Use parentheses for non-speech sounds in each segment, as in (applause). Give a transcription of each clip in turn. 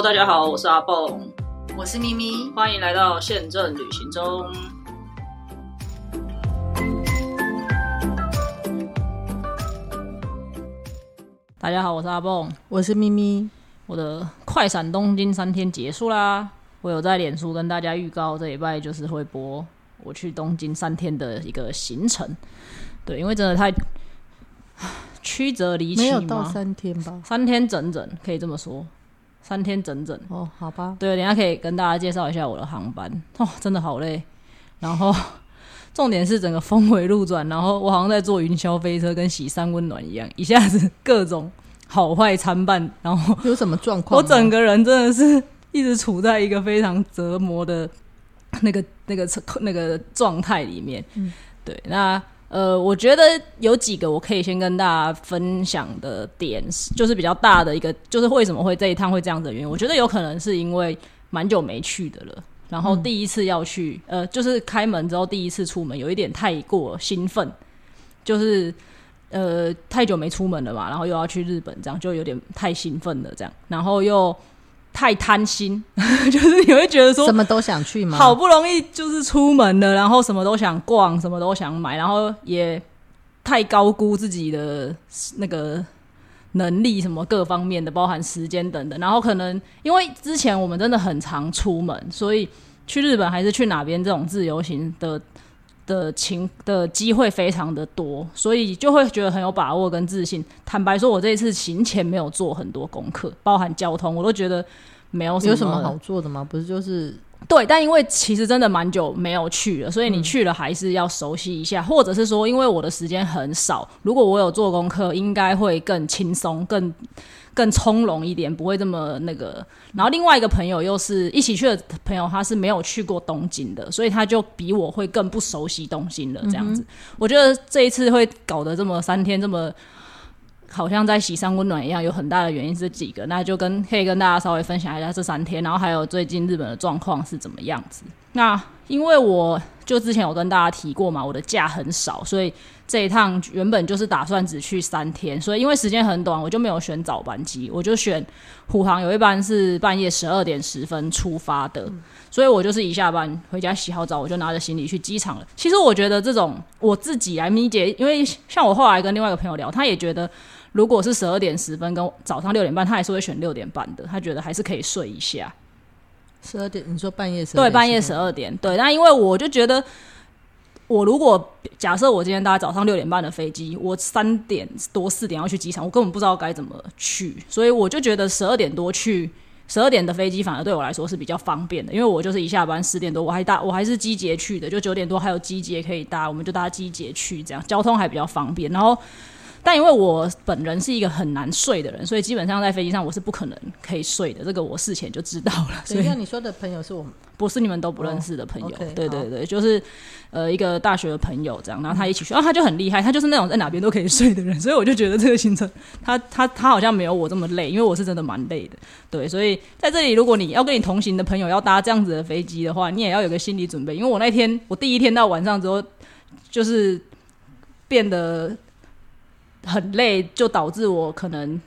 Hello，大家好，我是阿蹦，我是咪咪，欢迎来到宪政旅行中。大家好，我是阿蹦，我是咪咪。我的快闪东京三天结束啦，我有在脸书跟大家预告这礼拜就是会播我去东京三天的一个行程。对，因为真的太曲折离奇，没有到三天吧？三天整整可以这么说，三天整整。哦，好吧。对，等下可以跟大家介绍一下我的航班。哦，真的好累。然后重点是整个峰回路转，然后我好像在坐云霄飞车，跟喜三温暖一样，一下子各种。好坏参半，然后有什么状况？我整个人真的是一直处在一个非常折磨的那个、那个、那个状态里面。嗯，对。那呃，我觉得有几个我可以先跟大家分享的点，就是比较大的一个，就是为什么会这一趟会这样的原因。我觉得有可能是因为蛮久没去的了，然后第一次要去，呃，就是开门之后第一次出门，有一点太过兴奋，就是。呃，太久没出门了嘛，然后又要去日本，这样就有点太兴奋了，这样，然后又太贪心，(laughs) 就是你会觉得说什么都想去吗？好不容易就是出门了，然后什么都想逛，什么都想买，然后也太高估自己的那个能力，什么各方面的，包含时间等等，然后可能因为之前我们真的很常出门，所以去日本还是去哪边这种自由行的。的情的机会非常的多，所以就会觉得很有把握跟自信。坦白说，我这一次行前没有做很多功课，包含交通，我都觉得没有有什么好做的吗？不是就是对，但因为其实真的蛮久没有去了，所以你去了还是要熟悉一下，或者是说，因为我的时间很少，如果我有做功课，应该会更轻松更。更从容一点，不会这么那个。然后另外一个朋友又是一起去的朋友，他是没有去过东京的，所以他就比我会更不熟悉东京了。这样子，我觉得这一次会搞得这么三天这么，好像在喜上温暖一样，有很大的原因是几个，那就跟可以跟大家稍微分享一下这三天，然后还有最近日本的状况是怎么样子。那因为我就之前有跟大家提过嘛，我的假很少，所以。这一趟原本就是打算只去三天，所以因为时间很短，我就没有选早班机，我就选虎航有一班是半夜十二点十分出发的，所以我就是一下班回家洗好澡，我就拿着行李去机场了。其实我觉得这种我自己来理解，因为像我后来跟另外一个朋友聊，他也觉得如果是十二点十分跟早上六点半，他还是会选六点半的，他觉得还是可以睡一下。十二点，你说半夜十对半夜十二点对，那因为我就觉得。我如果假设我今天搭早上六点半的飞机，我三点多四点要去机场，我根本不知道该怎么去，所以我就觉得十二点多去，十二点的飞机反而对我来说是比较方便的，因为我就是一下班十点多我还搭我还是机捷去的，就九点多还有机捷可以搭，我们就搭机捷去，这样交通还比较方便，然后。但因为我本人是一个很难睡的人，所以基本上在飞机上我是不可能可以睡的。这个我事前就知道了。(laughs) 所以你说的朋友是我们，不是你们都不认识的朋友。对对对，就是呃一个大学的朋友这样，然后他一起去，然后他就很厉害，他就是那种在哪边都可以睡的人。所以我就觉得这个行程，他 (laughs) 他他好像没有我这么累，因为我是真的蛮累的。对，所以在这里，如果你要跟你同行的朋友要搭这样子的飞机的话，你也要有个心理准备，因为我那天我第一天到晚上之后，就是变得。很累，就导致我可能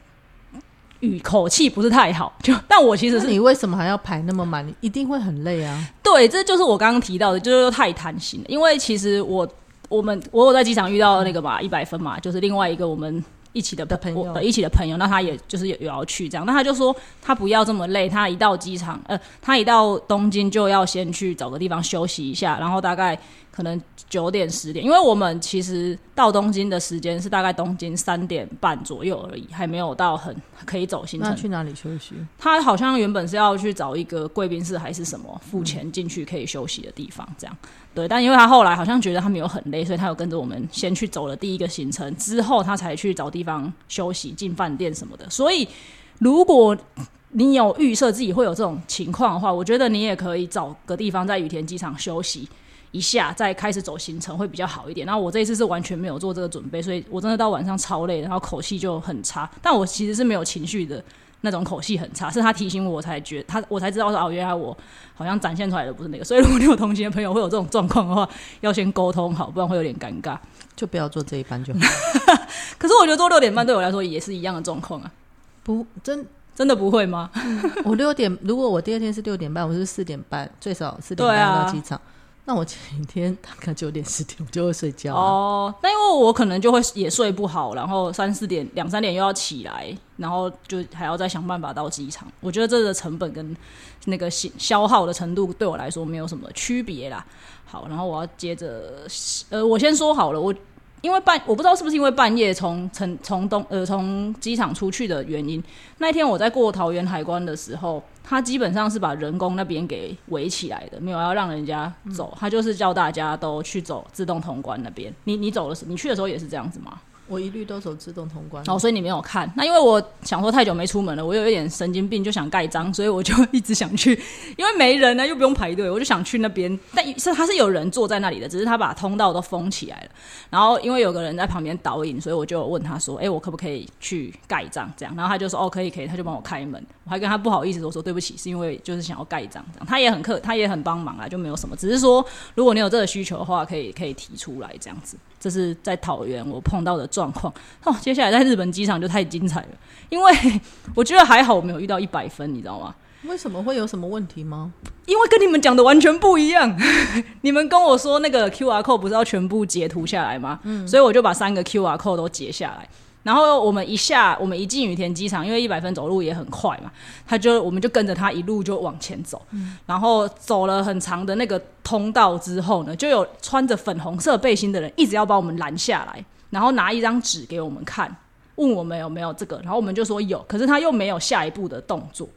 语口气不是太好。就，但我其实是你为什么还要排那么满？你一定会很累啊。对，这就是我刚刚提到的，就是太贪心了。因为其实我我们我有在机场遇到那个嘛，一百分嘛，就是另外一个我们一起的朋友，一起的朋友，那他也就是有要去这样，那他就说他不要这么累，他一到机场，呃，他一到东京就要先去找个地方休息一下，然后大概。可能九点十点，因为我们其实到东京的时间是大概东京三点半左右而已，还没有到很可以走行程。那去哪里休息？他好像原本是要去找一个贵宾室还是什么，付钱进去可以休息的地方，这样。对，但因为他后来好像觉得他没有很累，所以他有跟着我们先去走了第一个行程，之后他才去找地方休息、进饭店什么的。所以，如果你有预设自己会有这种情况的话，我觉得你也可以找个地方在羽田机场休息。一下再开始走行程会比较好一点。然后我这一次是完全没有做这个准备，所以我真的到晚上超累，然后口气就很差。但我其实是没有情绪的那种口气很差，是他提醒我才觉他我才知道说哦，原来我好像展现出来的不是那个。所以如果你有同行的朋友会有这种状况的话，要先沟通好，不然会有点尴尬。就不要做这一班就好。可是我觉得做六点半对我来说也是一样的状况啊。不真真的不会吗？我六点，如果我第二天是六点半，我是四点半，最少四点半到机场。那我前一天大概九点十点我就会睡觉、哦，那因为我可能就会也睡不好，然后三四点、两三点又要起来，然后就还要再想办法到机场。我觉得这个成本跟那个消消耗的程度对我来说没有什么区别啦。好，然后我要接着，呃，我先说好了，我因为半我不知道是不是因为半夜从从从东呃从机场出去的原因，那天我在过桃园海关的时候，他基本上是把人工那边给围起来的，没有要让人家走，他就是叫大家都去走自动通关那边。你你走的时，你去的时候也是这样子吗？我一律都走自动通关。哦，所以你没有看。那因为我想说太久没出门了，我有一点神经病，就想盖章，所以我就一直想去，(laughs) 因为没人呢，又不用排队，我就想去那边。但是他是有人坐在那里的，只是他把通道都封起来了。然后因为有个人在旁边导引，所以我就问他说：“哎、我可不可以去盖章？”这样，然后他就说：“哦，可以，可以。”他就帮我开门。我还跟他不好意思说：“说对不起，是因为就是想要盖章。”这样，他也很客，他也很帮忙啊，就没有什么，只是说如果你有这个需求的话，可以可以提出来这样子。这是在桃园我碰到的状况。(laughs) 哦，接下来在日本机场就太精彩了，因为 (laughs) 我觉得还好我没有遇到一百分，你知道吗？为什么会有什么问题吗？因为跟你们讲的完全不一样。(laughs) 你们跟我说那个 QR code 不是要全部截图下来吗？嗯，所以我就把三个 QR code 都截下来。然后我们一下，我们一进羽田机场，因为一百分走路也很快嘛，他就我们就跟着他一路就往前走，然后走了很长的那个通道之后呢，就有穿着粉红色背心的人一直要把我们拦下来，然后拿一张纸给我们看，问我们有没有这个，然后我们就说有，可是他又没有下一步的动作，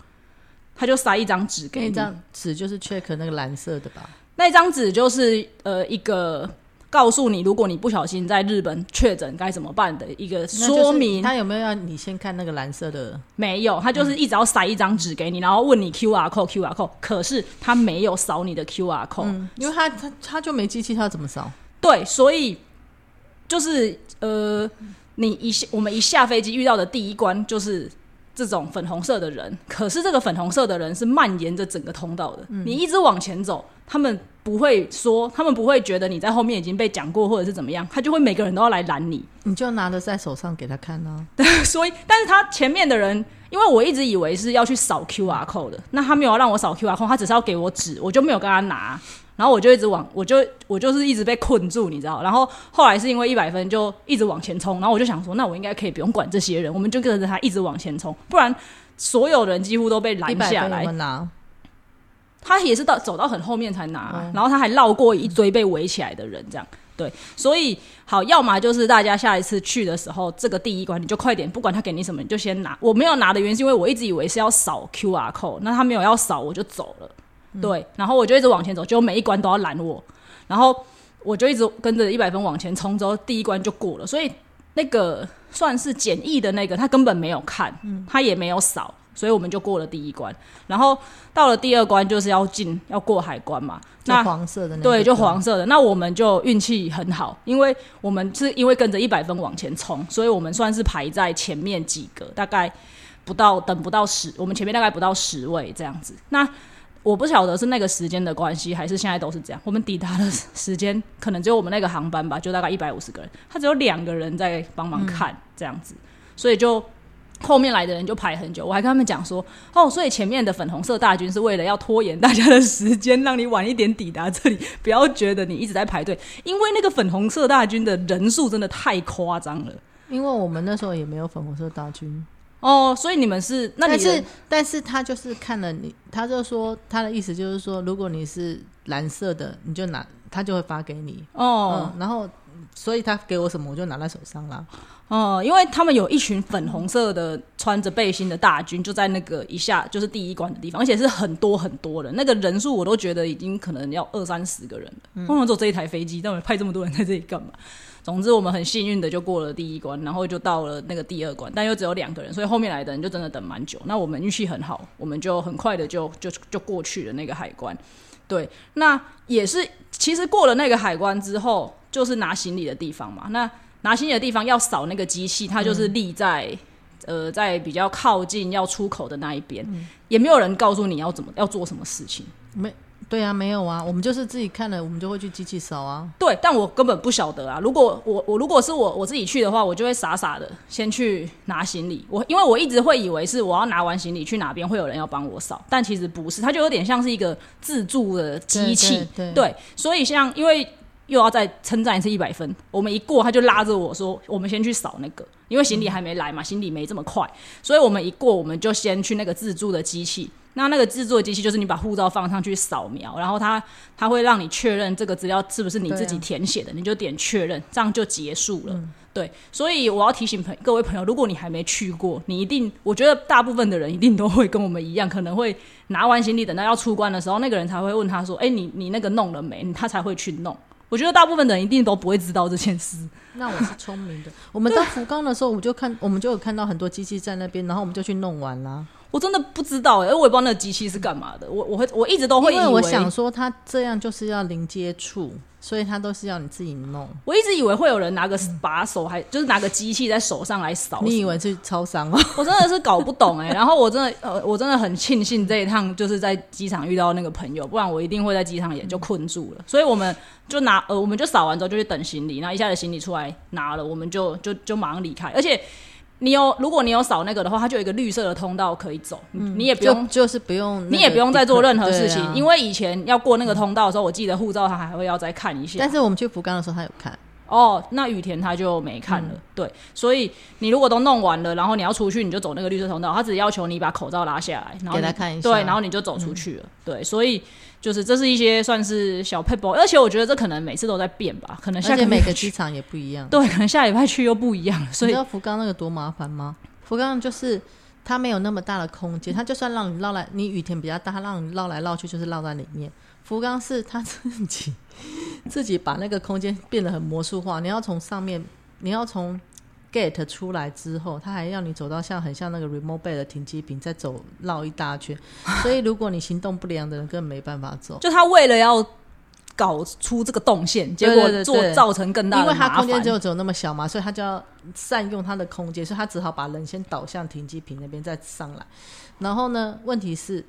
他就塞一张纸给你，那张纸就是 check 那个蓝色的吧？那张纸就是呃一个告诉你，如果你不小心在日本确诊该怎么办的一个说明。他有没有要你先看那个蓝色的？没有，他就是一直要塞一张纸给你，然后问你 QR code QR code，可是他没有扫你的 QR code，、嗯，因为他他他就没机器，他怎么扫？对，所以就是呃，你一下我们一下飞机遇到的第一关就是这种粉红色的人，可是这个粉红色的人是蔓延着整个通道的，你一直往前走，他们不会说，他们不会觉得你在后面已经被讲过或者是怎么样，他就会每个人都要来拦你，你就拿着在手上给他看啊。(laughs) 所以，但是他前面的人，因为我一直以为是要去扫 QR code 的，那他没有让我扫 QR code，他只是要给我纸，我就没有跟他拿，然后我就一直往，我就我就是一直被困住，你知道？然后后来是因为一百分就一直往前冲，然后我就想说，那我应该可以不用管这些人，我们就跟着他一直往前冲，不然所有人几乎都被拦下来有？他也是到走到很后面才拿，嗯然后他还绕过一堆被围起来的人，这样对，所以好，要么就是大家下一次去的时候，这个第一关你就快点，不管他给你什么，你就先拿。我没有拿的原因是因为我一直以为是要扫 QR code，那他没有要扫，我就走了，对，然后我就一直往前走，结果每一关都要拦我，然后我就一直跟着一百分往前冲，之后第一关就过了，所以那个算是简易的那个，他根本没有看，他也没有扫，所以我们就过了第一关。然后到了第二关，就是要进要过海关嘛。那黄色的那对，就黄色的。那我们就运气很好，因为我们是因为跟着一百分往前冲，所以我们算是排在前面几个，大概不到等不到十，我们前面大概不到十位这样子。那我不晓得是那个时间的关系，还是现在都是这样。我们抵达的时间可能只有我们那个航班吧，就大概一百五十个人，他只有两个人在帮忙看、这样子，所以就后面来的人就排很久。我还跟他们讲说，哦，所以前面的粉红色大军是为了要拖延大家的时间，让你晚一点抵达这里，不要觉得你一直在排队，因为那个粉红色大军的人数真的太夸张了。因为我们那时候也没有粉红色大军，哦，所以你们是那你但是但是他就是看了你，他就说他的意思就是说，如果你是蓝色的，你就拿，他就会发给你。哦嗯，然后所以他给我什么，我就拿在手上啦。哦，因为他们有一群粉红色的穿着背心的大军，就在那个一下就是第一关的地方，而且是很多很多人，那个人数我都觉得已经可能要二三十个人了。通常只有这一台飞机，但我派这么多人在这里干嘛？总之，我们很幸运的就过了第一关，然后就到了那个第二关，但又只有两个人，所以后面来的人就真的等蛮久。那我们运气很好，我们就很快的就就就过去了那个海关。对，那也是，其实过了那个海关之后，就是拿行李的地方嘛。那拿行李的地方要扫那个机器，它就是立在、呃在比较靠近要出口的那一边，也没有人告诉你要怎么要做什么事情。没，对啊，没有啊，我们就是自己看了，我们就会去机器扫啊。对，但我根本不晓得啊。如果我我如果是我我自己去的话，我就会傻傻的先去拿行李。我因为我一直会以为是我要拿完行李去哪边会有人要帮我扫，但其实不是，它就有点像是一个自助的机器。对对对，所以像因为又要再称赞一次一百分，我们一过他就拉着我说，我们先去扫那个，因为行李还没来嘛，行李没这么快，所以我们一过我们就先去那个自助的机器。那那个制作机器就是你把护照放上去扫描，然后它它会让你确认这个资料是不是你自己填写的，你就点确认，这样就结束了。对，所以我要提醒朋各位朋友，如果你还没去过，你一定，我觉得大部分的人一定都会跟我们一样，可能会拿完行李等到要出关的时候，那个人才会问他说：“哎、你你那个弄了没？”他才会去弄。我觉得大部分的人一定都不会知道这件事。那我是聪明的。我们到福冈的时候，我就看，我们就有看到很多机器在那边，然后我们就去弄完啦。我真的不知道哎、我也不知道那个机器是干嘛的。我我会我一直都会以为，因为我想说，他这样就是要零接触，所以他都是要你自己弄。我一直以为会有人拿个把手，还就是拿个机器在手上来扫。你以为是超商哦？(laughs) 我真的是搞不懂哎、然后我真的呃，我真的很庆幸这一趟就是在机场遇到那个朋友，不然我一定会在机场也就困住了。所以我们就拿呃，我们就扫完之后就去等行李，然后一下子行李出来拿了，我们就就就马上离开。而且你有如果你有扫那个的话，它就有一个绿色的通道可以走，你你也不用就就是不用那个，你也不用再做任何事情，啊因为以前要过那个通道的时候，我记得护照他还会要再看一下。但是我们去福冈的时候，他有看。哦，那雨田他就没看了，嗯对，所以你如果都弄完了，然后你要出去，你就走那个绿色通道，他只要求你把口罩拉下来，然后给他看一下嗯对，然后你就走出去了，对，所以就是这是一些算是小 p e 而且我觉得这可能每次都在变吧，可能下每个机场也不一样。对，可能下礼拜去又不一样，所以你知道福冈那个多麻烦吗？福冈就是它没有那么大的空间，它就算让你绕来，你雨天比较大，它让你绕来绕去就是绕在里面。福冈是它自己自己把那个空间变得很魔术化，你要从上面，你要从 gate 出来之后，他还要你走到像很像那个 remote bay 的停机坪，再走绕一大圈。(laughs) 所以如果你行动不良的人，根本没办法走。就他为了要搞出这个动线，结果做造成更大因为它的麻烦空间只有只有那么小嘛，所以他就要善用它的空间，所以他只好把人先导向停机坪那边再上来。然后呢，问题是，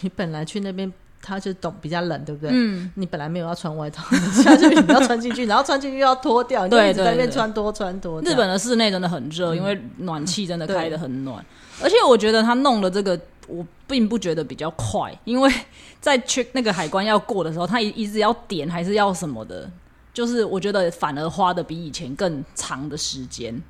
你 (laughs) 本来去那边。他就懂比较冷，对不对？嗯，你本来没有要穿外套，你 (laughs) 下去你要穿进去，然后穿进去又要脱掉，(laughs) 对一直在那边对对穿多穿多。日本的室内真的很热，因为暖气真的开的很暖，而且我觉得他弄了这个，我并不觉得比较快，因为在去那个海关要过的时候，他一一直要点还是要什么的，就是我觉得反而花的比以前更长的时间。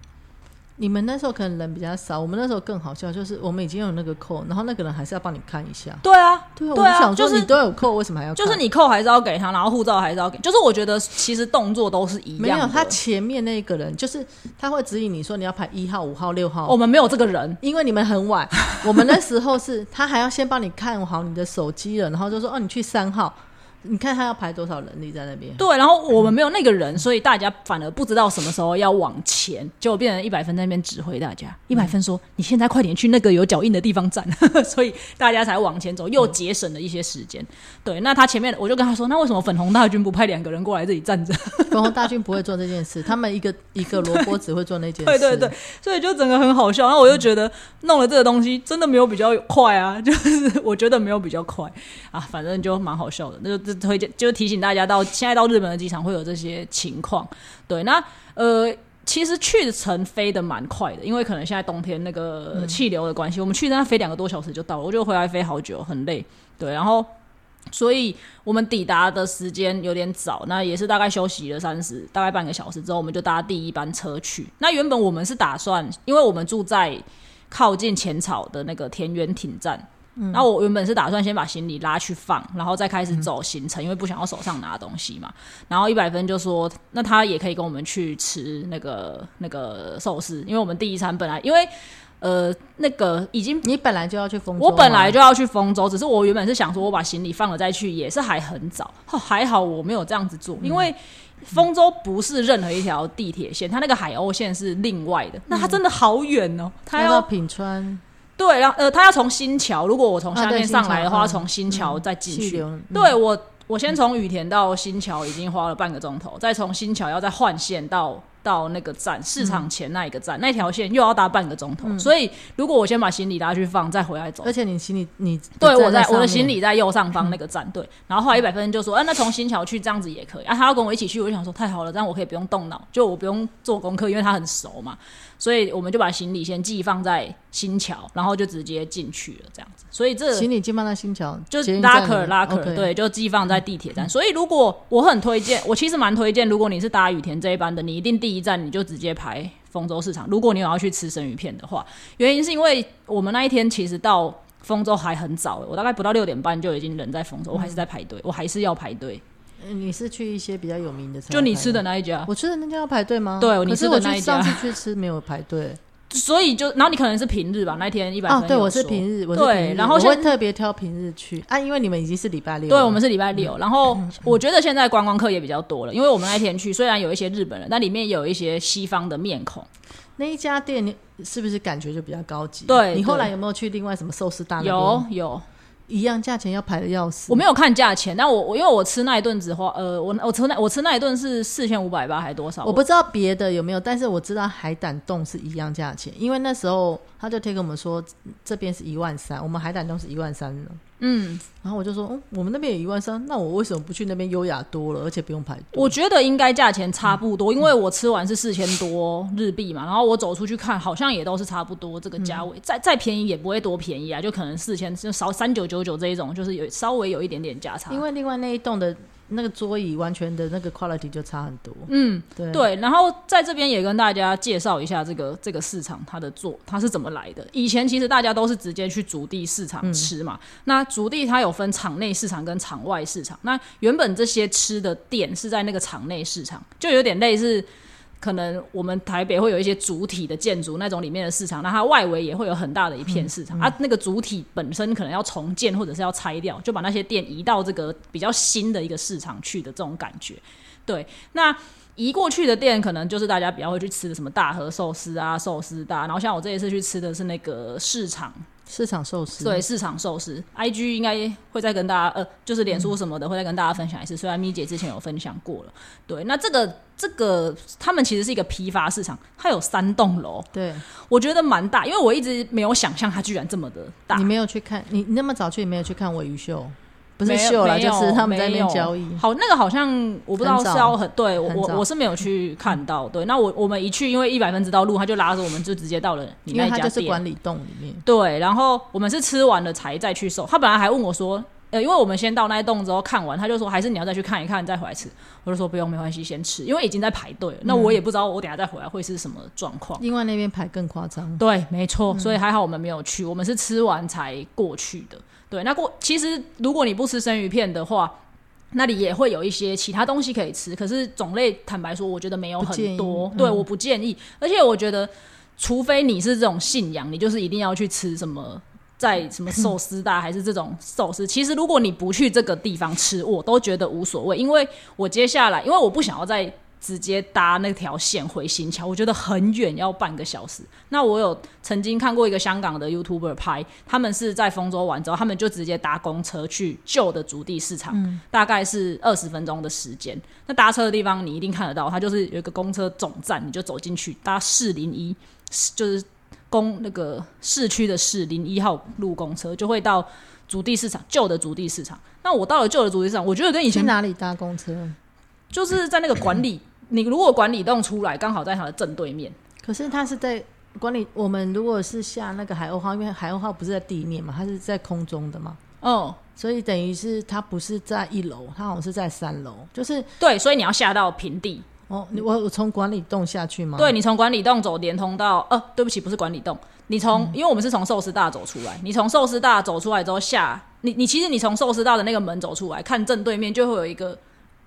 你们那时候可能人比较少，我们那时候更好笑，就是我们已经有那个扣，然后那个人还是要帮你看一下。对啊，对啊，我想就是说你都有扣，为什么还要？就是你扣还是要给他，然后护照还是要给，就是我觉得其实动作都是一样的。没有他前面那个人，就是他会指引你说你要排一号、五号、六号。我们没有这个人，因为你们很晚，我们那时候是他还要先帮你看好你的手机了，然后就说哦，你去三号，你看他要排多少人力在那边。对，然后我们没有那个人，所以大家反而不知道什么时候要往前，就变成一百分在那边指挥大家。一百分说：“你现在快点去那个有脚印的地方站。(laughs) ”所以大家才往前走，又节省了一些时间。对，那他前面我就跟他说：“那为什么粉红大军不派两个人过来这里站着粉红大军不会做这件事，他们一个一个萝卜只会做那件？”事。对对对，所以就整个很好笑。然后我就觉得弄了这个东西真的没有比较快啊，就是我觉得没有比较快啊，反正就蛮好笑的。那就就推荐，就是提醒大家到现在到日本的机场会有这些情况。对，那呃。其实去程飞的蛮快的，因为可能现在冬天那个气流的关系，我们去那飞两个多小时就到了，我就回来飞好久，很累。对，然后所以我们抵达的时间有点早，那也是大概休息了三十，大概半个小时之后，我们就搭第一班车去。那原本我们是打算，因为我们住在靠近浅草的那个田园町站。然后我原本是打算先把行李拉去放，然后再开始走行程，因为不想要手上拿东西嘛。然后一百分就说，那他也可以跟我们去吃那个那个寿司，因为我们第一餐本来因为呃那个已经你本来就要去丰州，我本来就要去丰州，只是我原本是想说，我把行李放了再去，也是还很早。哦还好我没有这样子做，因为丰州不是任何一条地铁线，它那个海鸥线是另外的，那它真的好远哦。它要品川对，然后呃，他要从新桥，如果我从下面上来的话，从新桥再进去。对我，我先从雨田到新桥已经花了半个钟头，再从新桥要再换线到到那个站市场前那一个站，那条线又要搭半个钟头。所以如果我先把行李拉去放，再回来走而，且你行李你对我在我的行李在右上方那个站，对。然后后来一百分就说，哎、那从新桥去这样子也可以啊。他要跟我一起去，我就想说太好了，这样我可以不用动脑，就我不用做功课，因为他很熟嘛。所以我们就把行李先寄放在新桥，然后就直接进去了这样子。所以这行李寄放在新桥，就是捷运站里 locker 面 locker，OK 对，就寄放在地铁站。所以如果我很推荐，我其实蛮推荐，如果你是搭羽田这一班的，你一定第一站你就直接排丰州市场。如果你有要去吃生鱼片的话，原因是因为我们那一天其实到丰州还很早，我大概不到六点半就已经人在丰州，我还是在排队，我还是要排队。呃你是去一些比较有名的餐，就你吃的，那一家，我吃的那家要排队吗？对你吃的那一家上次去吃没有排队所以就然后你可能是平日吧，那一天一百啊，分。对，我是平日，我是对然后我会特别挑平日去啊，因为你们已经是礼拜六，对，我们是礼拜六，然后我觉得现在观光客也比较多了，因为我们那天去，虽然有一些日本人，但里面有一些西方的面孔。那一家店，你是不是感觉就比较高级？对你后来有没有去另外什么寿司大？有有，一样价钱要排的要死。我没有看价钱，但我我因为我吃那一顿只花呃，我我吃那我吃那一顿是四千五百八还多少？我不知道别的有没有，但是我知道海胆冻是一样价钱，因为那时候他就贴给我们说这边是一万三，我们海胆冻是一万三呢。嗯，然后我就说，嗯，我们那边也一万三，那我为什么不去那边优雅多了，而且不用排队？我觉得应该价钱差不多，因为我吃完是四千多日币嘛，然后我走出去看，好像也都是差不多这个价位，再再便宜也不会多便宜啊，就可能四千就少三九九九这一种，就是有稍微有一点点价差。因为另外那一栋的那个桌椅完全的那个 quality 就差很多。嗯，对对，然后在这边也跟大家介绍一下这个这个市场它的做它是怎么来的。以前其实大家都是直接去竹地市场吃嘛，那竹地它有分场内市场跟场外市场。那原本这些吃的店是在那个场内市场，就有点类似。可能我们台北会有一些主体的建筑那种里面的市场，那它外围也会有很大的一片市场、啊。那个主体本身可能要重建或者是要拆掉，就把那些店移到这个比较新的一个市场去的这种感觉。对，那移过去的店可能就是大家比较会去吃的什么大和寿司啊、寿司大，然后像我这一次去吃的是那个市场，市场寿司，对，市场寿司，IG 应该会再跟大家呃，就是脸书什么的会再跟大家分享一次。虽然咪姐之前有分享过了，对，那这个这个他们其实是一个批发市场，它有三栋楼，对。我觉得蛮大，因为我一直没有想象它居然这么的大。你。没有去看，你你那么早去，你没有去看尾鱼秀，不不是秀啦，就是他们在那边没有交易。好，那个好像我不知道是要很对我我我是没有去看到。对，那我我们一去，因为一百分知道路，他就拉着我们就直接到了你因为它那家店。就是管理栋里面，对，然后我们是吃完了才再去收。他本来还问我说，呃，因为我们先到那一栋之后看完，他就说还是你要再去看一看再回来吃。我就说不用，没关系，先吃，因为已经在排队了。那我也不知道我等下再回来会是什么状况。另外那边排更夸张。对，没错，所以还好我们没有去，我们是吃完才过去的。对，那过其实如果你不吃生鱼片的话，那里也会有一些其他东西可以吃，可是种类坦白说，我觉得没有很多。嗯对，我不建议，而且我觉得，除非你是这种信仰，你就是一定要去吃什么。在什么寿司大还是这种寿司？其实如果你不去这个地方吃，我都觉得无所谓，因为我接下来，因为我不想要再直接搭那条线回新桥，我觉得很远，要半个小时。那我有曾经看过一个香港的 YouTuber 拍，他们是在丰州玩之后，他们就直接搭公车去旧的竹地市场，大概是二十分钟的时间。那搭车的地方你一定看得到，它就是有一个公车总站，你就走进去搭四零一，就是公那个市区的四零一号路公车，就会到竹地市场旧的竹地市场。那我到了旧的竹地市场，我觉得跟以前去哪里搭公车？就是在那个管理，你如果管理栋出来，刚好在它的正对面。可是它是在管理。我们如果是下那个海鸥号，因为海鸥号不是在地面嘛，它是在空中的嘛，哦，所以等于是它不是在一楼，它好像是在三楼。就是对，所以你要下到平地。哦，你我我从管理栋下去吗？对，你从管理栋走连通到，呃，对不起，不是管理栋，你从，因为我们是从寿司大走出来，你从寿司大走出来之后下，你你其实你从寿司大的那个门走出来，看正对面就会有一个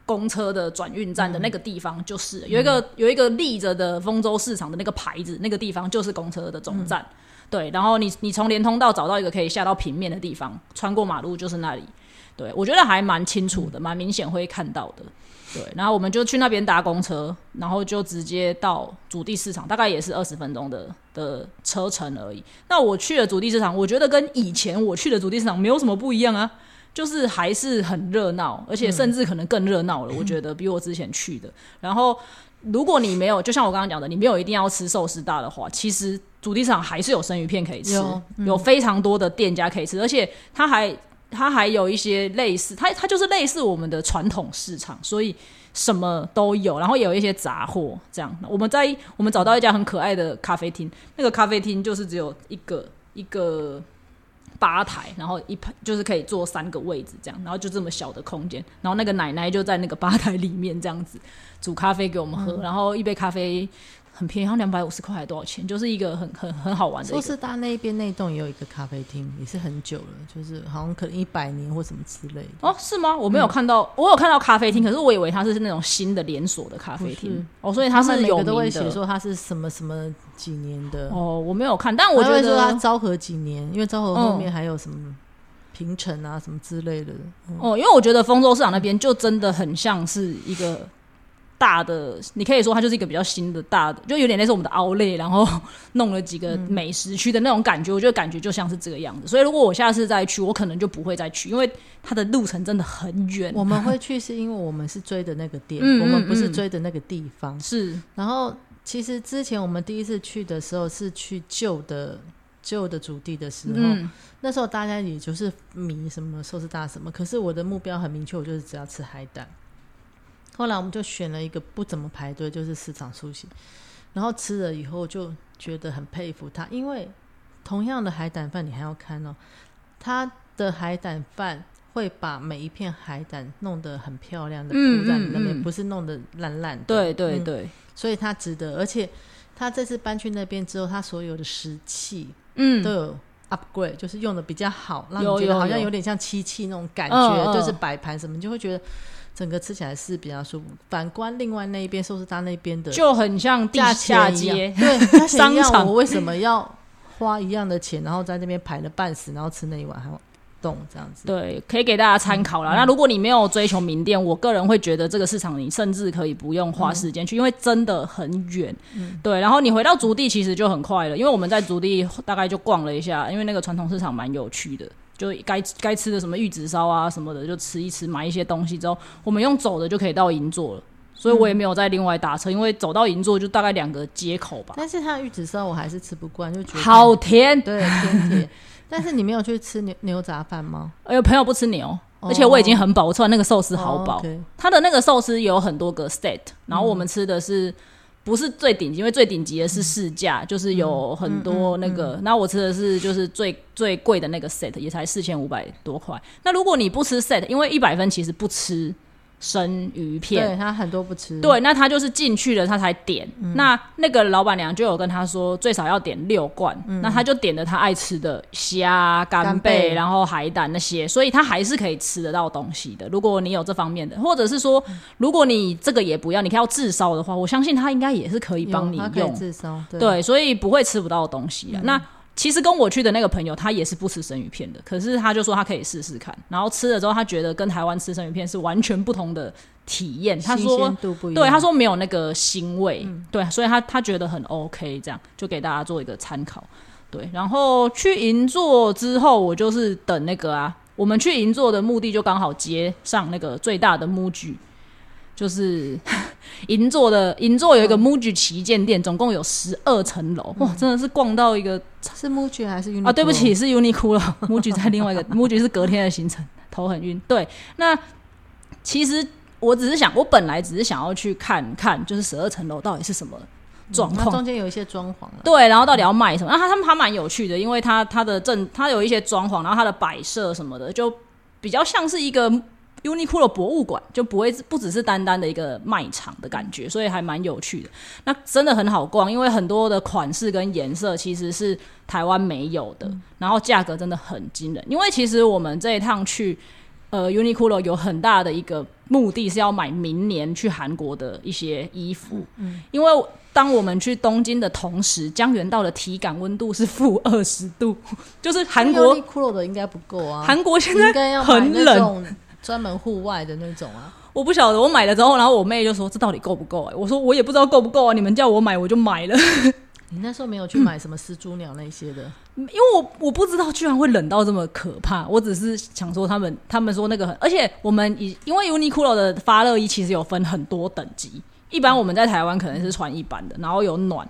公车的转运站的那个地方，就是了有一个有一个立着的丰州市场的那个牌子，那个地方就是公车的总站。对，然后你你从连通道找到一个可以下到平面的地方，穿过马路就是那里。对我觉得还蛮清楚的，蛮明显会看到的。对，然后我们就去那边搭公车，然后就直接到主地市场，大概也是二十分钟的的车程而已。那我去了主地市场，我觉得跟以前我去的主地市场没有什么不一样啊。就是还是很热闹，而且甚至可能更热闹了。我觉得比我之前去的。然后，如果你没有，就像我刚刚讲的，你没有一定要吃寿司大的话，其实主题场还是有生鱼片可以吃，有有非常多的店家可以吃，而且它还它还有一些类似，它它就是类似我们的传统市场，所以什么都有，然后也有一些杂货这样。我们在我们找到一家很可爱的咖啡厅，那个咖啡厅就是只有一个一个吧台，然后一排就是可以坐三个位置这样，然后就这么小的空间，然后那个奶奶就在那个吧台里面这样子煮咖啡给我们喝，然后一杯咖啡很便宜，好像两百五十块还多少钱，就是一个很很很好玩的一个。寿司大那边那栋也有一个咖啡厅，也是很久了，就是好像可能一百年或什么之类的。哦，是吗？我没有看到，我有看到咖啡厅，可是我以为它是那种新的连锁的咖啡厅。哦，所以它是有的都会。写说它是什么什么几年的，哦，我没有看，但我觉还会说它昭和几年，因为昭和后面嗯还有什么平城啊什么之类的。嗯哦，因为我觉得丰州市场那边就真的很像是一个大的，你可以说它就是一个比较新的大的，就有点类似我们的奥莱，然后弄了几个美食区的那种感觉，我觉得感觉就像是这个样子。所以如果我下次再去，我可能就不会再去，因为它的路程真的很远。我们会去是因为我们是追的那个店，嗯我们不是追的那个地方。是然后其实之前我们第一次去的时候是去旧的旧的主地的时候，嗯那时候大家也就是迷什么寿司大什么，可是我的目标很明确，我就是只要吃海胆。后来我们就选了一个不怎么排队，就是市场苏醒，然后吃了以后就觉得很佩服他，因为同样的海胆饭，你还要看哦，他的海胆饭会把每一片海胆弄得很漂亮的嗯铺在你那边，嗯嗯不是弄得烂烂的。对对嗯对，所以他值得，而且他这次搬去那边之后，他所有的食器嗯。都有 upgrade，就是用的比较好，让有你觉得好像有。点像漆器那种感觉，就是摆盘什么，你就会觉得整个吃起来是比较舒服。反观另外那一边寿司大那边的就很像地下街。对，(laughs) 商场我为什么要花一样的钱，然后在那边排了半死，然后吃那一碗还要动这样子？对，可以给大家参考啦。那如果你没有追求名店，我个人会觉得这个市场你甚至可以不用花时间去，因为真的很远。对，然后你回到竹地其实就很快了，因为我们在竹地大概就逛了一下，因为那个传统市场蛮有趣的。就该该吃的什么玉子烧啊什么的，就吃一吃，买一些东西之后，我们用走的就可以到银座了。所以我也没有再另外打车，因为走到银座就大概两个街口吧。但是它的玉子烧我还是吃不惯，就觉得好甜，对甜甜。但是你没有去吃牛牛杂饭吗？哎呦，朋友不吃牛，哦而且我已经很饱，我吃完那个寿司好饱。它的那个寿司有很多个 state，然后我们吃的是、不是最顶级？因为最顶级的是市价，就是有很多那个。那、我吃的是就是最最贵的那个 set，也才四千五百多块。那如果你不吃 set，因为一百分其实不吃生鱼片，对他很多不吃。对，那他就是进去了，他才点。那那个老板娘就有跟他说，最少要点六罐。那他就点了他爱吃的虾、干干贝，贝然后海胆那些，所以他还是可以吃得到东西的。如果你有这方面的，或者是说，如果你这个也不要，你要自烧的话，我相信他应该也是可以有，帮你用。自烧。对，对，所以不会吃不到东西啊。那其实跟我去的那个朋友，他也是不吃生鱼片的，可是他就说他可以试试看，然后吃了之后，他觉得跟台湾吃生鱼片是完全不同的体验。他新说。对，他说没有那个腥味，对，所以他他觉得很 OK，这样就给大家做一个参考。对，然后去银座之后，我就是等那个啊，我们去银座的目的就刚好接上那个最大的 MUJI，就是 (laughs) 银座的银座有一个 MUJI 旗舰店，总共有十二层楼，哇，真的是逛到一个是 MUJI 还是 Uniqlo？啊，对不起，是 Uniqlo，MUJI (laughs) 在另外一个 MUJI 是隔天的行程，头很晕。对，那其实我只是想，我本来只是想要去看看，就是十二层楼到底是什么状它况。中间有一些装潢了。对，然后到底要卖什么？那他他们还蛮有趣的，因为它它的正它有一些装潢，然后它的摆设什么的，就比较像是一个 Uniqlo 博物馆，就不会不只是单单的一个卖场的感觉，所以还蛮有趣的。那真的很好逛，因为很多的款式跟颜色其实是台湾没有的，然后价格真的很惊人。因为其实我们这一趟去呃 Uniqlo 有很大的一个目的是要买明年去韩国的一些衣服，嗯因为当我们去东京的同时，江原道的体感温度是负二十度，(laughs) 就是韩国 Uniqlo 的应该不够啊，韩国现在要很冷，种专门户外的那种啊。我不晓得，我买了之后，然后我妹就说这到底够不够、欸？我说我也不知道够不够啊，你们叫我买我就买了。(laughs) 你那时候没有去买什么丝猪鸟那些的，因为我我不知道居然会冷到这么可怕，我只是想说他们他们说那个很，而且我们以因为 Uniqlo 的发热衣其实有分很多等级，一般我们在台湾可能是穿一般的，然后有暖。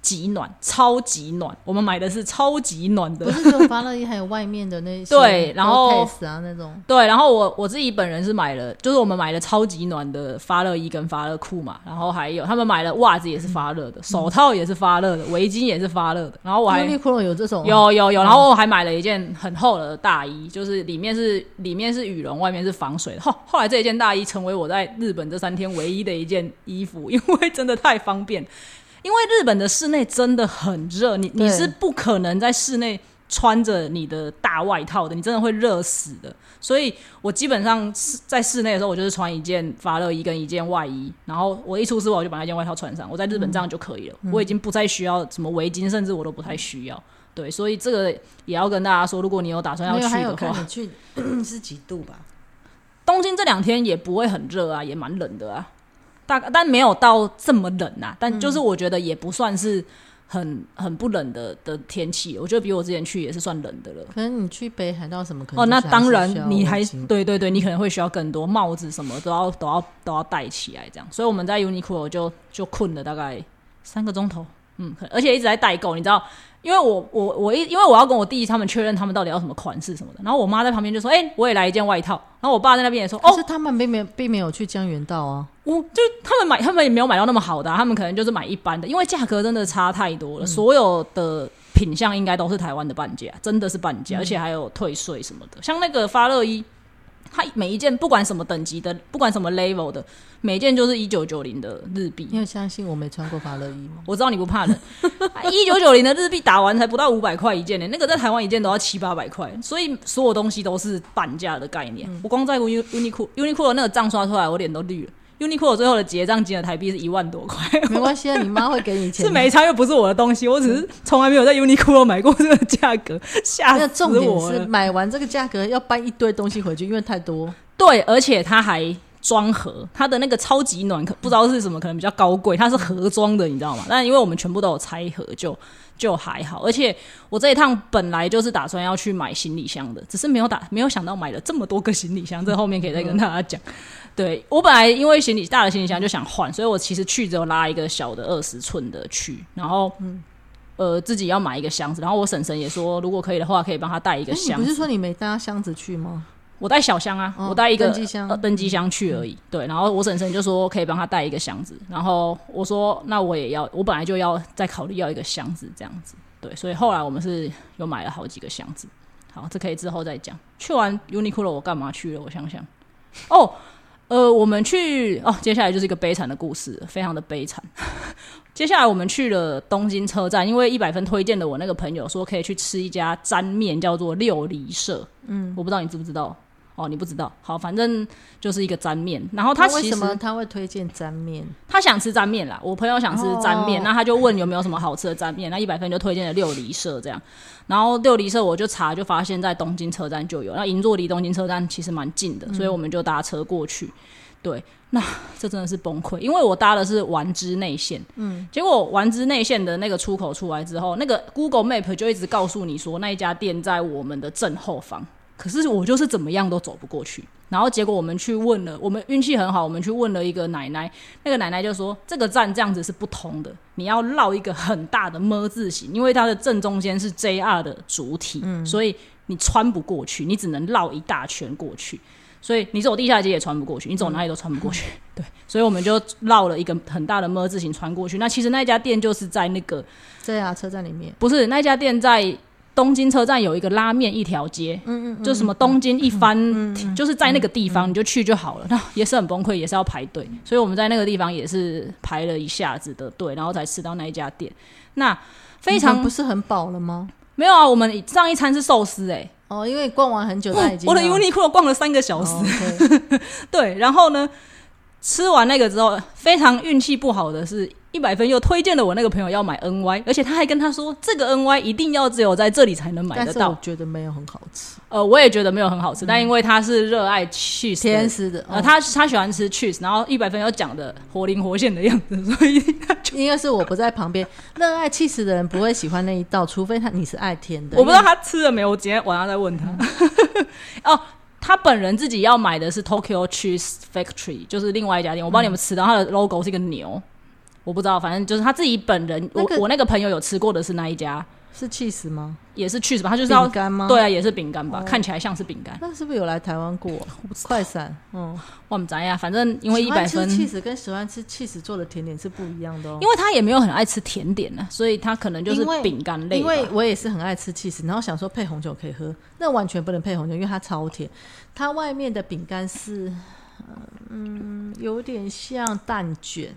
极暖，超级暖。我们买的是超级暖的，不是只有发热衣，还有外面的那些 (laughs) 对然后啊那种。对，然后我我自己本人是买了，就是我们买了超级暖的发热衣跟发热裤嘛，然后还有他们买了袜子也是发热的，手套也是发热的，围巾也是发热的，然后我还有这种，有有有，然后我还买了一件很厚的大衣，就是里面是里面是羽绒，外面是防水的。后后来这一件大衣成为我在日本这三天唯一的一件衣服，因为真的太方便。因为日本的室内真的很热，你你是不可能在室内穿着你的大外套的，你真的会热死的。所以我基本上是在室内的时候，我就是穿一件发热衣跟一件外衣，然后我一出室外我就把那件外套穿上。我在日本这样就可以了，我已经不再需要什么围巾，甚至我都不太需要。对，所以这个也要跟大家说，如果你有打算要去的话你，去 (clears throat) 是几度吧？东京这两天也不会很热啊，也蛮冷的啊，大概但没有到这么冷啊，但就是我觉得也不算是很很不冷的的天气，我觉得比我之前去也是算冷的了。可能你去北海道什么可能哦，那就是当然你还对对对，你可能会需要更多帽子什么都要都要都要戴起来这样，所以我们在 Uniqlo 就就困了大概三个钟头，嗯，而且一直在代购，你知道。因为我我我一因为我要跟我弟他们确认他们到底要什么款式什么的，然后我妈在旁边就说：“哎、我也来一件外套。”然后我爸在那边也说：“哦可，是他们并没有并没有去江原道啊，我就他们买，他们也没有买到那么好的啊、他们可能就是买一般的，因为价格真的差太多了。所有的品相应该都是台湾的半价，真的是半价，而且还有退税什么的。像那个发热衣，它每一件不管什么等级的，不管什么 level 的，每一件就是一九九零的日币。你有相信我没穿过法乐衣吗？我知道你不怕冷，一九九零的日币打完才不到五百块一件呢、那个在台湾一件都要七八百块，所以所有东西都是半价的概念。我光在 Uni Uniqlo Uniqlo 那个账刷出来，我脸都绿了。Uniqlo 最后的结账金额台币是一万多块，没关系啊，你妈会给你钱。是没差，又不是我的东西，我只是从来没有在 Uniqlo 买过这个价格，吓那死重点我了。是买完这个价格要搬一堆东西回去，因为太多。对，而且它还装盒，它的那个超级暖可不知道是什么，可能比较高贵，它是盒装的，你知道吗？但因为我们全部都有拆盒，就就还好。而且我这一趟本来就是打算要去买行李箱的，只是没有打没有想到买了这么多个行李箱，这后面可以再跟大家讲。对我本来因为行李大的行李箱就想换，所以我其实去只有拉一个小的二十寸的去，然后。呃，自己要买一个箱子，然后我婶婶也说，如果可以的话，可以帮她带一个箱子。不是说你没搭箱子去吗？我带小箱啊，哦我带一个登机箱呃登机箱去而已。对，然后我婶婶就说可以帮他带一个箱子，然后我说那我也要，我本来就要再考虑要一个箱子这样子。对，所以后来我们是有买了好几个箱子。好，这可以之后再讲。去完 Uniqlo 我干嘛去了？我想想，哦，呃，我们去哦，接下来就是一个悲惨的故事，非常的悲惨。(laughs) 接下来我们去了东京车站，因为一百分推荐的我那个朋友说可以去吃一家沾面，叫做六里社。嗯，我不知道你知不知道。哦，你不知道，好，反正就是一个沾面。然后他为什么他会推荐沾面？他想吃沾面啦，我朋友想吃沾面，哦那他就问有没有什么好吃的沾面，那一百分就推荐了六离社这样。然后六离社我就查，就发现在东京车站就有，那银座离东京车站其实蛮近的，所以我们就搭车过去。对，那这真的是崩溃，因为我搭的是丸之内线，嗯，结果丸之内线的那个出口出来之后，那个 Google Map 就一直告诉你说那一家店在我们的正后方，可是我就是怎么样都走不过去。然后结果我们去问了，我们运气很好，我们去问了一个奶奶，那个奶奶就说这个站这样子是不通的，你要绕一个很大的么字形，因为它的正中间是 JR 的主体，所以你穿不过去，你只能绕一大圈过去。所以你走地下街也穿不过去，你走哪里都穿不过去。(laughs) 对，所以我们就绕了一个很大的么字形穿过去。那其实那家店就是在那个对啊，车站里面。不是那家店在东京车站有一个拉面一条街，嗯嗯，就什么东京一番，就是在那个地方你就去就好了。那也是很崩溃，也是要排队，所以我们在那个地方也是排了一下子的队，然后才吃到那一家店。那非常不是很饱了吗？没有啊，我们上一餐是寿司哎、哦，因为逛完很久，他已经我的要 Uniqlo 逛了三个小时，(laughs) 对，然后呢，吃完那个之后，非常运气不好的是，一百分又推荐了我那个朋友要买 NY，而且他还跟他说，这个 NY 一定要只有在这里才能买得到我。觉得没有很好吃，呃，我也觉得没有很好吃，但因为他是热爱 cheese 的甜食的，呃，嗯他他喜欢吃 cheese，然后一百分又讲的活灵活现的样子，所以应该是我不在旁边。热爱 cheese 的人不会喜欢那一道，除非他你是爱甜的。我不知道他吃了没有，我今天晚上再问他。(laughs) 哦，他本人自己要买的是 Tokyo Cheese Factory，就是另外一家店，我不知道你们吃到，它的 logo 是一个牛，我不知道，反正就是他自己本人，那个我我那个朋友有吃过的是那一家，是 cheese 吗？也是 cheese 吧，他就是要饼干吗？对啊，也是饼干吧，哦看起来像是饼干，那是不是有来台湾过？快闪，嗯，我们咱呀，反正因为一百分。气死跟喜欢吃 cheese 做的甜点是不一样的哦。因为他也没有很爱吃甜点呢、所以他可能就是饼干类吧。因为我也是很爱吃 cheese，，然后想说配红酒可以喝，那完全不能配红酒，因为它超甜。它外面的饼干是，嗯，有点像蛋卷，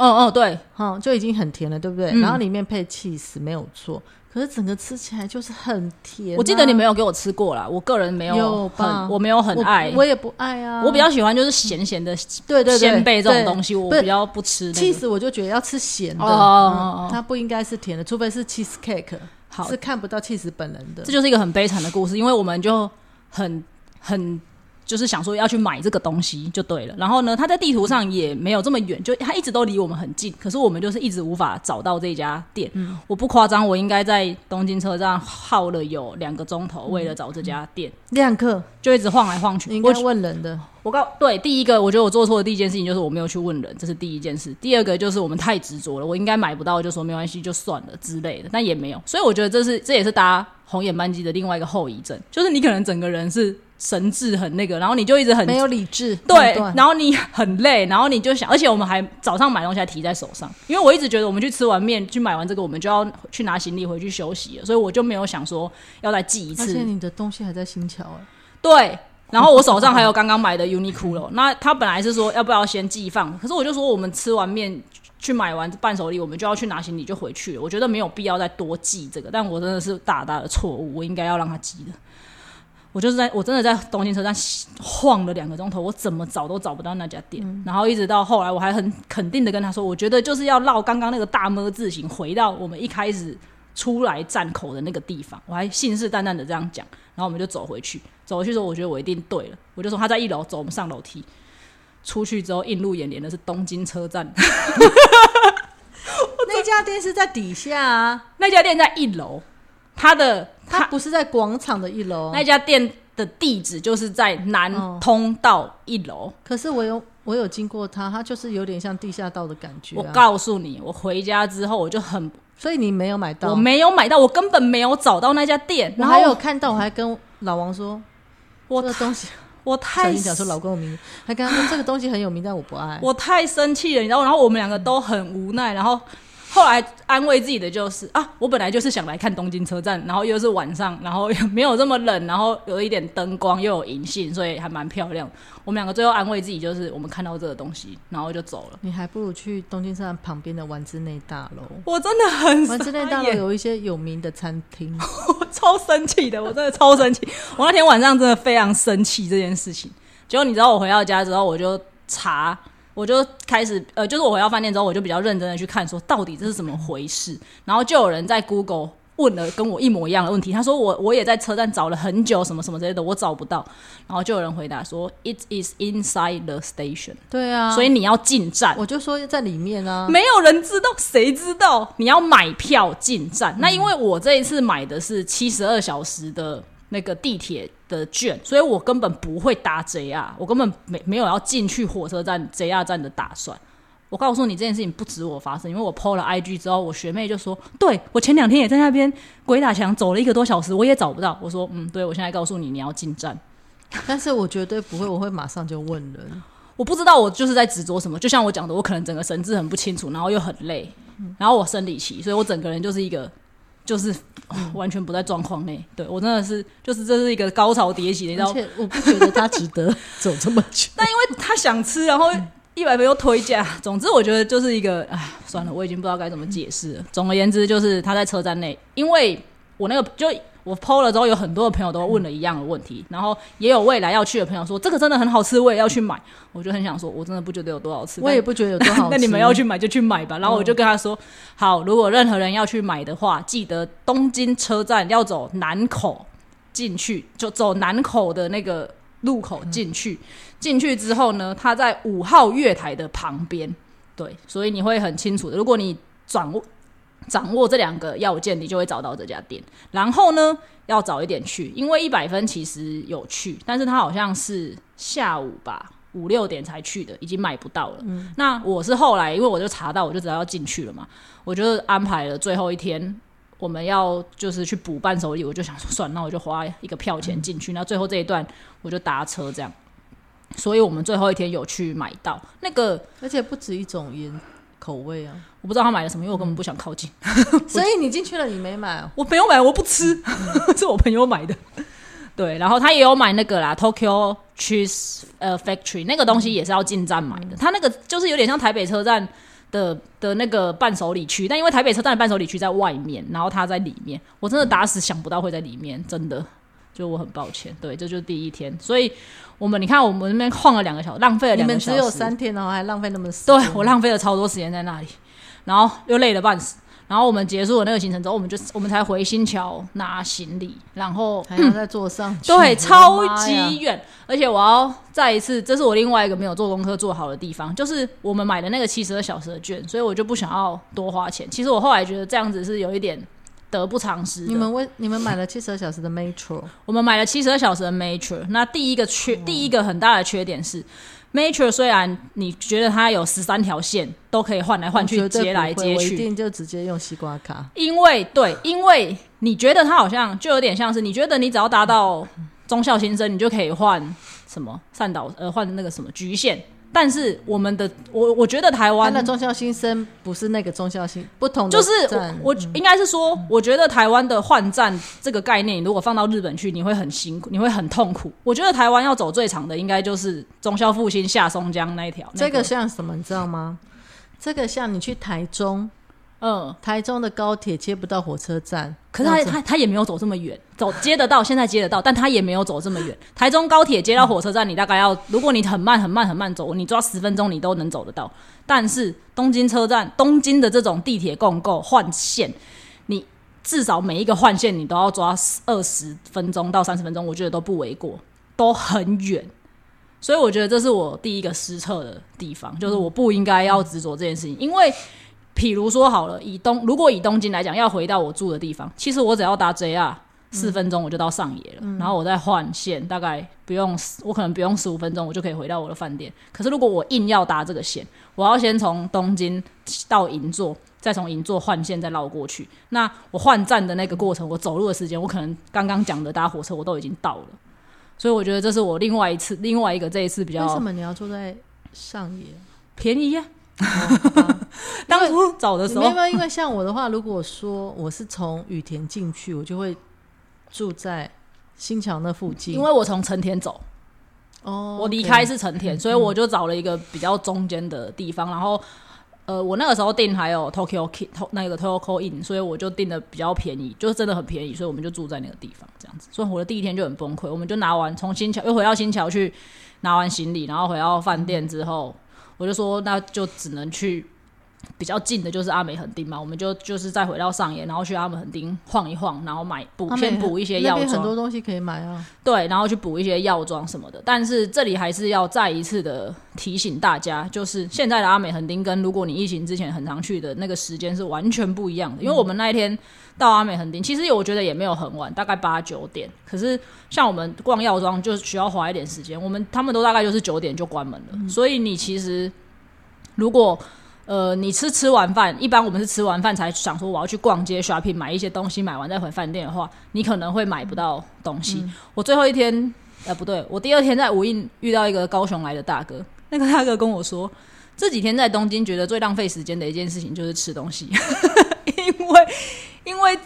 嗯嗯，对，哈、就已经很甜了，对不对？嗯然后里面配 cheese 没有错，可是整个吃起来就是很甜啊、我记得你没有给我吃过啦，我个人没有吧很，我没有很我爱，我也不爱啊。我比较喜欢就是咸咸的对对对鲜贝这种对东西，我比较不吃那个。气死我就觉得要吃咸的，哦哦哦嗯它不应该是甜的，除非是 cheese cake，好是，看不到 cheese 本人的这。就是一个很悲惨的故事，因为我们就很很就是想说要去买这个东西就对了。然后呢，他在地图上也没有这么远，就他一直都离我们很近，可是我们就是一直无法找到这家店。嗯我不夸张，我应该在东京车站耗了有两个钟头，为了找这家店，亮克，就一直晃来晃去。应该问人的，我告对第一个，我觉得我做错的第一件事情就是我没有去问人，这是第一件事。第二个就是我们太执着了，我应该买不到就说没关系就算了之类的，但也没有。所以我觉得这是这也是搭红眼班机的另外一个后遗症，就是你可能整个人是神智很那个，然后你就一直很没有理智，对然后你很累，然后你就想，而且我们还早上买东西还提在手上，因为我一直觉得我们去吃完面去买完这个，我们就要去拿行李回去休息了，所以我就没有想说要再寄一次。而且你的东西还在新桥哎，对，然后我手上还有刚刚买的 Uniqlo，那他本来是说要不要先寄放，可是我就说我们吃完面去买完伴手礼，我们就要去拿行李就回去了，我觉得没有必要再多寄这个，但我真的是大大的错误，我应该要让他寄的。我就是在我真的在东京车站晃了两个钟头，我怎么找都找不到那家店，然后一直到后来，我还很肯定的跟他说，我觉得就是要绕刚刚那个大么字形回到我们一开始出来站口的那个地方，我还信誓旦旦的这样讲，然后我们就走回去，走回去之后，我觉得我一定对了，我就说他在一楼，走，我们上楼梯。出去之后，映入眼帘的是东京车站。(laughs) 那家店是在底下啊，(laughs) 那家店在一楼，它的它它不是在广场的一楼。那家店的地址就是在南哦通道一楼。可是我有我有经过他，他就是有点像地下道的感觉、我啊。告诉你，我回家之后我就很，所以你没有买到，我没有买到，我根本没有找到那家店。我还有然后看到，我还跟老王说，我这个东西，我太心讲说老公有名，还跟他说这个东西很有名，但我不爱。我太生气了，你知道？然后我们两个都很无奈，然后后来安慰自己的就是啊，我本来就是想来看东京车站，然后又是晚上，然后又没有这么冷，然后有一点灯光，又有银杏，所以还蛮漂亮。我们两个最后安慰自己就是我们看到这个东西，然后就走了。你还不如去东京车站旁边的丸之内大楼。我真的很丸之内大楼有一些有名的餐厅，(laughs) 我超生气的，我真的超生气。我那天晚上真的非常生气这件事情。结果你知道，我回到家之后，我就查，我就开始呃，就是我回到饭店之后，我就比较认真的去看，说到底这是怎么回事。然后就有人在 Google 问了跟我一模一样的问题，他说我我也在车站找了很久，什么什么之类的，我找不到。然后就有人回答说，It is inside the station，、对啊，所以你要进站。我就说在里面啊。没有人知道，谁知道？你要买票进站。那因为我这一次买的是七十二小时的那个地铁的券，所以我根本不会搭 JR，我根本没没有要进去火车站 JR 站的打算。我告诉你这件事情不止我发生，因为我 PO 了 IG 之后，我学妹就说：“对我前两天也在那边鬼打墙走了一个多小时，我也找不到。”我说：“嗯，对，我现在告诉你，你要进站。”但是我绝对不会，我会马上就问人。我不知道我就是在执着什么，就像我讲的，我可能整个神志很不清楚，然后又很累，然后我生理期，所以我整个人就是一个就是、哦完全不在状况内。对我真的是就是这是一个高潮迭起的，你知道？我不觉得他值得 (laughs) 走这么久。但因为他想吃，然后一百分又推价，总之我觉得就是一个哎，算了，我已经不知道该怎么解释了。总而言之，就是他在车站内，因为我那个就我 PO 了之后，有很多的朋友都问了一样的问题，然后也有未来要去的朋友说这个真的很好吃，我也要去买。我就很想说，我真的不觉得有多好吃，我也不觉得有多好吃。(laughs) 那你们要去买就去买吧。然后我就跟他说，好，如果任何人要去买的话，记得东京车站要走南口进去，就走南口的那个路口进去。进去之后呢，他在五号月台的旁边。对，所以你会很清楚的。如果你掌握掌握这两个要件，你就会找到这家店。然后呢，要早一点去，因为一百分其实有去，但是他好像是下午吧，五六点才去的，已经买不到了。那我是后来，因为我就查到，我就知道要进去了嘛，我就安排了最后一天，我们要就是去补伴手礼，我就想说，算，那我就花一个票钱进去。那最后这一段，我就搭车这样。所以我们最后一天有去买到那个，而且不止一种烟口味啊！我不知道他买了什么，因为我根本不想靠近。(laughs) 所以你进去了，你没买？我没有买，我不吃，(laughs) 是我朋友买的。对，然后他也有买那个啦，Tokyo Cheese 呃 Factory 那个东西也是要进站买的。他那个就是有点像台北车站的的那个伴手礼区，但因为台北车站的伴手礼区在外面，然后他在里面，我真的打死想不到会在里面，真的。就我很抱歉，对，这就是第一天，所以我们你看，我们那边晃了两个小时，浪费了两个小时。你们只有三天，然后还浪费那么对我浪费了超多时间在那里，然后又累了半死。然后我们结束了那个行程之后，我们就我们才回新桥拿行李，然后还要再坐上去，对，超级远。而且我要再一次，这是我另外一个没有做功课做好的地方，就是我们买的那个七十二小时的券，所以我就不想要多花钱。其实我后来觉得这样子是有一点。得不偿失。你们为你们买了七十二小时的 Metro，我们买了七十二小时的 Metro。那第一个缺，第一个很大的缺点是，Metro 虽然你觉得它有十三条线都可以换来换去接来接去，一定就直接用西瓜卡。因为对，因为你觉得它好像就有点像是，你觉得你只要达到中校新生，你就可以换什么善导呃换那个什么局限。但是我们的我我觉得台湾的中校新生不是那个中校新不同，就是我应该是说，我觉得台湾的换站这个概念，如果放到日本去，你会很辛苦，你会很痛苦。我觉得台湾要走最长的，应该就是中校复兴下松江那一条。这个像什么，你知道吗？这个像你去台中。嗯，台中的高铁接不到火车站，可是他他他也没有走这么远，走接得到，现在接得到，但他也没有走这么远。台中高铁接到火车站，你大概要，如果你很慢很慢很慢走，你抓十分钟你都能走得到。但是东京车站，东京的这种地铁共构换线，你至少每一个换线你都要抓二十分钟到三十分钟，我觉得都不为过，都很远。所以我觉得这是我第一个失策的地方，就是我不应该要执着这件事情，因为。譬如说好了，以东如果以东京来讲，要回到我住的地方，其实我只要搭 JR 四分钟我就到上野了，然后我再换线，大概不用我可能不用十五分钟，我就可以回到我的饭店。可是如果我硬要搭这个线，我要先从东京到银座，再从银座换线再绕过去。那我换站的那个过程，我走路的时间，我可能刚刚讲的搭火车我都已经到了。所以我觉得这是我另外一次，另外一个这一次比较。为什么你要住在上野？便宜呀。(laughs) 当初找的时候，没有，因为像我的话，如果说我是从羽田进去，我就会住在新桥那附近。因为我从成田走，哦，我离开是成田，所以我就找了一个比较中间的地方。然后，呃，我那个时候订还有 Tokyo Key 那个 Tokyo Inn，所以我就订的比较便宜，就是真的很便宜，所以我们就住在那个地方这样子。所以我的第一天就很崩溃，我们就拿完从新桥又回到新桥去拿完行李，然后回到饭店之后。我就说，那就只能去比较近的，就是阿美横丁嘛。我们就就是再回到上野，然后去阿美横丁晃一晃，然后买补先补一些药妆，很多东西可以买啊。对，然后去补一些药妆什么的。但是这里还是要再一次的提醒大家，就是现在的阿美横丁跟如果你疫情之前很常去的那个时间是完全不一样的。因为我们那一天到阿美横丁，其实我觉得也没有很晚，大概八九点。可是像我们逛药妆就需要花一点时间，我们他们都大概就是九点就关门了。所以你其实。如果呃你吃吃完饭，一般我们是吃完饭才想说我要去逛街 shopping 买一些东西，买完再回饭店的话，你可能会买不到东西。我最后一天呃不对，我第二天在无印遇到一个高雄来的大哥，(laughs) 那个大哥跟我说，这几天在东京觉得最浪费时间的一件事情就是吃东西，(laughs) 因为因为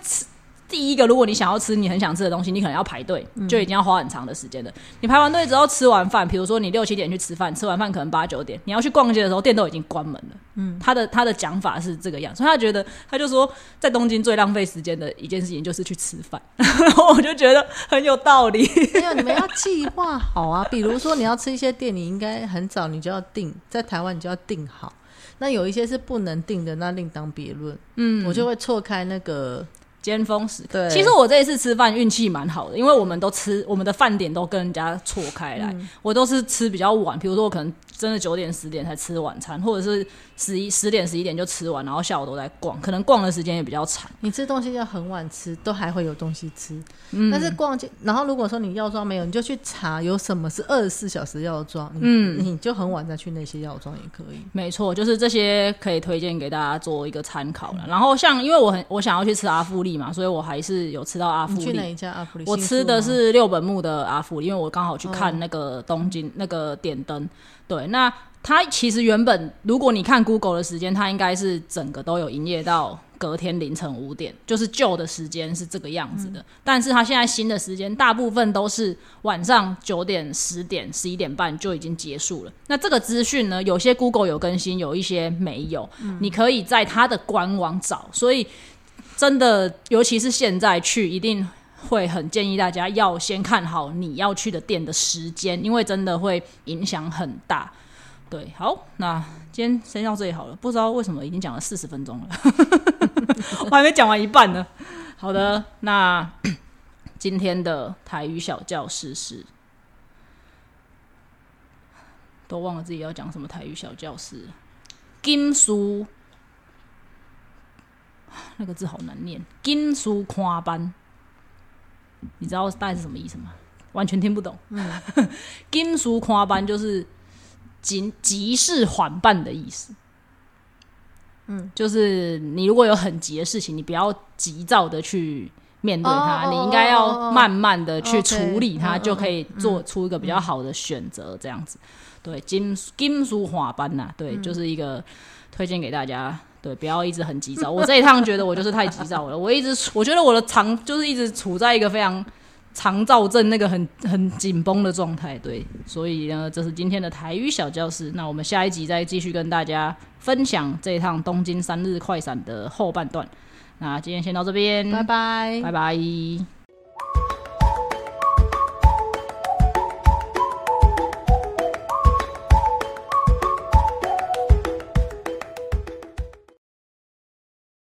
第一个，如果你想要吃你很想吃的东西，你可能要排队，就已经要花很长的时间了。你排完队之后吃完饭，比如说你六七点去吃饭，吃完饭可能八九点，你要去逛街的时候，店都已经关门了。嗯，他的他的讲法是这个样，所以他觉得他就说，在东京最浪费时间的一件事情就是去吃饭。然 (laughs) 后我就觉得很有道理。没有，你们要计划好啊。比如说你要吃一些店，你应该很早你就要订，在台湾你就要订好。那有一些是不能订的，那另当别论。嗯，我就会错开那个。尖峰时刻，其实我这一次吃饭运气蛮好的，因为我们都吃我们的饭点都跟人家错开来，我都是吃比较晚，比如说我可能真的九点十点才吃晚餐，或者是十一十点十一点就吃完，然后下午都在逛，可能逛的时间也比较长。你吃东西要很晚吃，都还会有东西吃。嗯，但是逛街，然后如果说你药妆没有，你就去查有什么是二十四小时药妆，嗯，你就很晚再去那些药妆也可以。没错，就是这些可以推荐给大家做一个参考了。然后像因为我很我想要去吃阿富丽。嘛，所以我还是有吃到阿福利。去哪一家阿福利？我吃的是六本木的阿福利，因为我刚好去看那个东京那个点灯。对，那它其实原本如果你看 Google 的时间，它应该是整个都有营业到隔天凌晨五点，就是旧的时间是这个样子的。但是它现在新的时间大部分都是晚上九点、十点、十一点半就已经结束了。那这个资讯呢，有些 Google 有更新，有一些没有。你可以在它的官网找，所以。真的，尤其是现在去，一定会很建议大家要先看好你要去的店的时间，因为真的会影响很大。对，好，那今天先到这里好了。不知道为什么已经讲了四十分钟了，(laughs) 我还没讲完一半呢。好的，那今天的台语小教室是都忘了自己要讲什么台语小教室，金书。那个字好难念，金属夸班，你知道大概是什么意思吗？完全听不懂。嗯，(laughs) 金属跨班就是急急事缓办的意思。嗯，就是你如果有很急的事情，你不要急躁的去面对它，你应该要慢慢的去处理它，就可以做出一个比较好的选择。这样子，对，金金属滑班呐，对，就是一个推荐给大家。对，不要一直很急躁。我这一趟觉得我就是太急躁了。我一直我觉得我的肠就是一直处在一个非常肠躁症那个很很紧绷的状态。对，所以呢，这是今天的台语小教室。那我们下一集再继续跟大家分享这一趟东京三日快闪的后半段。那今天先到这边，拜拜，拜拜。